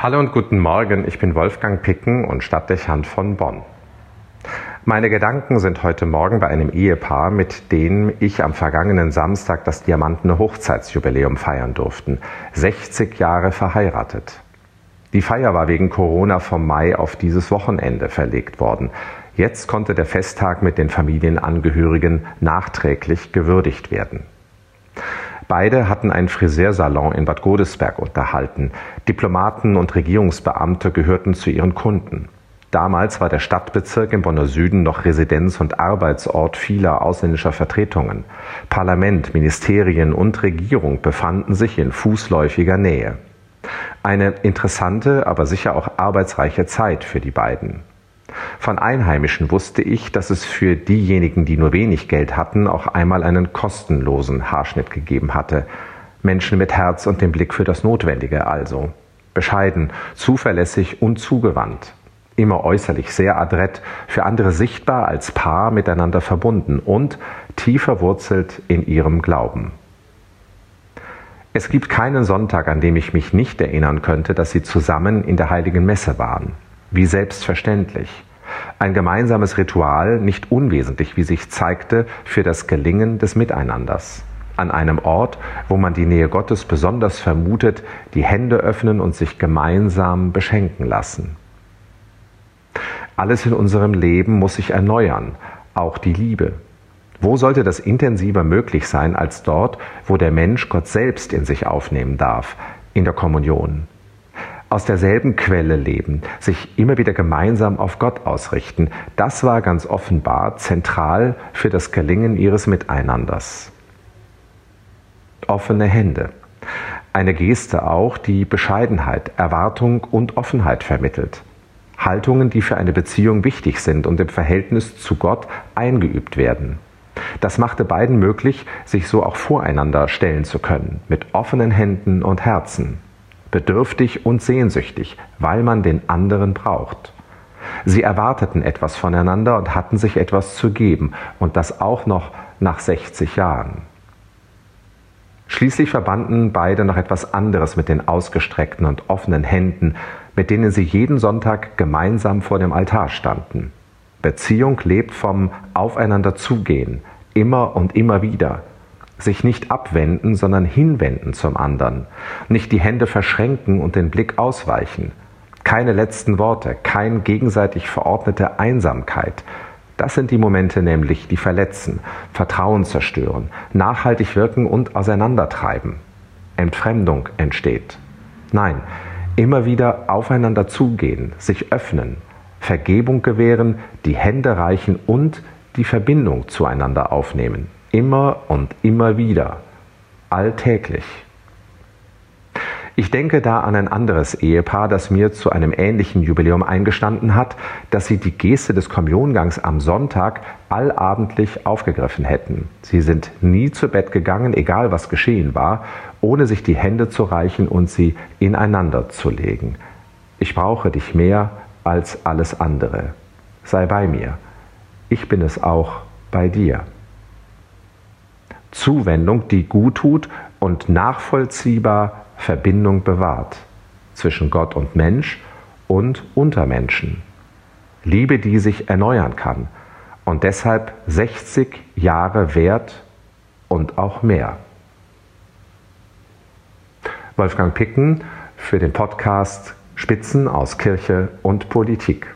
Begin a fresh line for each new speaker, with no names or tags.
Hallo und guten Morgen, ich bin Wolfgang Picken und Stadtdechant von Bonn. Meine Gedanken sind heute Morgen bei einem Ehepaar, mit dem ich am vergangenen Samstag das Diamantene Hochzeitsjubiläum feiern durften. 60 Jahre verheiratet. Die Feier war wegen Corona vom Mai auf dieses Wochenende verlegt worden. Jetzt konnte der Festtag mit den Familienangehörigen nachträglich gewürdigt werden. Beide hatten einen Friseursalon in Bad Godesberg unterhalten. Diplomaten und Regierungsbeamte gehörten zu ihren Kunden. Damals war der Stadtbezirk im Bonner Süden noch Residenz- und Arbeitsort vieler ausländischer Vertretungen. Parlament, Ministerien und Regierung befanden sich in fußläufiger Nähe. Eine interessante, aber sicher auch arbeitsreiche Zeit für die beiden. Von Einheimischen wusste ich, dass es für diejenigen, die nur wenig Geld hatten, auch einmal einen kostenlosen Haarschnitt gegeben hatte. Menschen mit Herz und dem Blick für das Notwendige also. Bescheiden, zuverlässig und zugewandt. Immer äußerlich sehr adrett, für andere sichtbar als Paar miteinander verbunden und tief verwurzelt in ihrem Glauben. Es gibt keinen Sonntag, an dem ich mich nicht erinnern könnte, dass sie zusammen in der heiligen Messe waren. Wie selbstverständlich. Ein gemeinsames Ritual, nicht unwesentlich, wie sich zeigte, für das Gelingen des Miteinanders. An einem Ort, wo man die Nähe Gottes besonders vermutet, die Hände öffnen und sich gemeinsam beschenken lassen. Alles in unserem Leben muss sich erneuern, auch die Liebe. Wo sollte das intensiver möglich sein als dort, wo der Mensch Gott selbst in sich aufnehmen darf, in der Kommunion? Aus derselben Quelle leben, sich immer wieder gemeinsam auf Gott ausrichten, das war ganz offenbar zentral für das Gelingen ihres Miteinanders. Offene Hände. Eine Geste auch, die Bescheidenheit, Erwartung und Offenheit vermittelt. Haltungen, die für eine Beziehung wichtig sind und im Verhältnis zu Gott eingeübt werden. Das machte beiden möglich, sich so auch voreinander stellen zu können, mit offenen Händen und Herzen bedürftig und sehnsüchtig, weil man den anderen braucht. Sie erwarteten etwas voneinander und hatten sich etwas zu geben, und das auch noch nach 60 Jahren. Schließlich verbanden beide noch etwas anderes mit den ausgestreckten und offenen Händen, mit denen sie jeden Sonntag gemeinsam vor dem Altar standen. Beziehung lebt vom Aufeinander zugehen, immer und immer wieder, sich nicht abwenden, sondern hinwenden zum anderen, nicht die Hände verschränken und den Blick ausweichen, keine letzten Worte, kein gegenseitig verordnete Einsamkeit. Das sind die Momente nämlich, die verletzen, Vertrauen zerstören, nachhaltig wirken und auseinandertreiben. Entfremdung entsteht. Nein, immer wieder aufeinander zugehen, sich öffnen, Vergebung gewähren, die Hände reichen und die Verbindung zueinander aufnehmen. Immer und immer wieder. Alltäglich. Ich denke da an ein anderes Ehepaar, das mir zu einem ähnlichen Jubiläum eingestanden hat, dass sie die Geste des Kommuniongangs am Sonntag allabendlich aufgegriffen hätten. Sie sind nie zu Bett gegangen, egal was geschehen war, ohne sich die Hände zu reichen und sie ineinander zu legen. Ich brauche dich mehr als alles andere. Sei bei mir. Ich bin es auch bei dir. Zuwendung, die gut tut und nachvollziehbar Verbindung bewahrt zwischen Gott und Mensch und unter Menschen. Liebe, die sich erneuern kann und deshalb 60 Jahre wert und auch mehr. Wolfgang Picken für den Podcast Spitzen aus Kirche und Politik.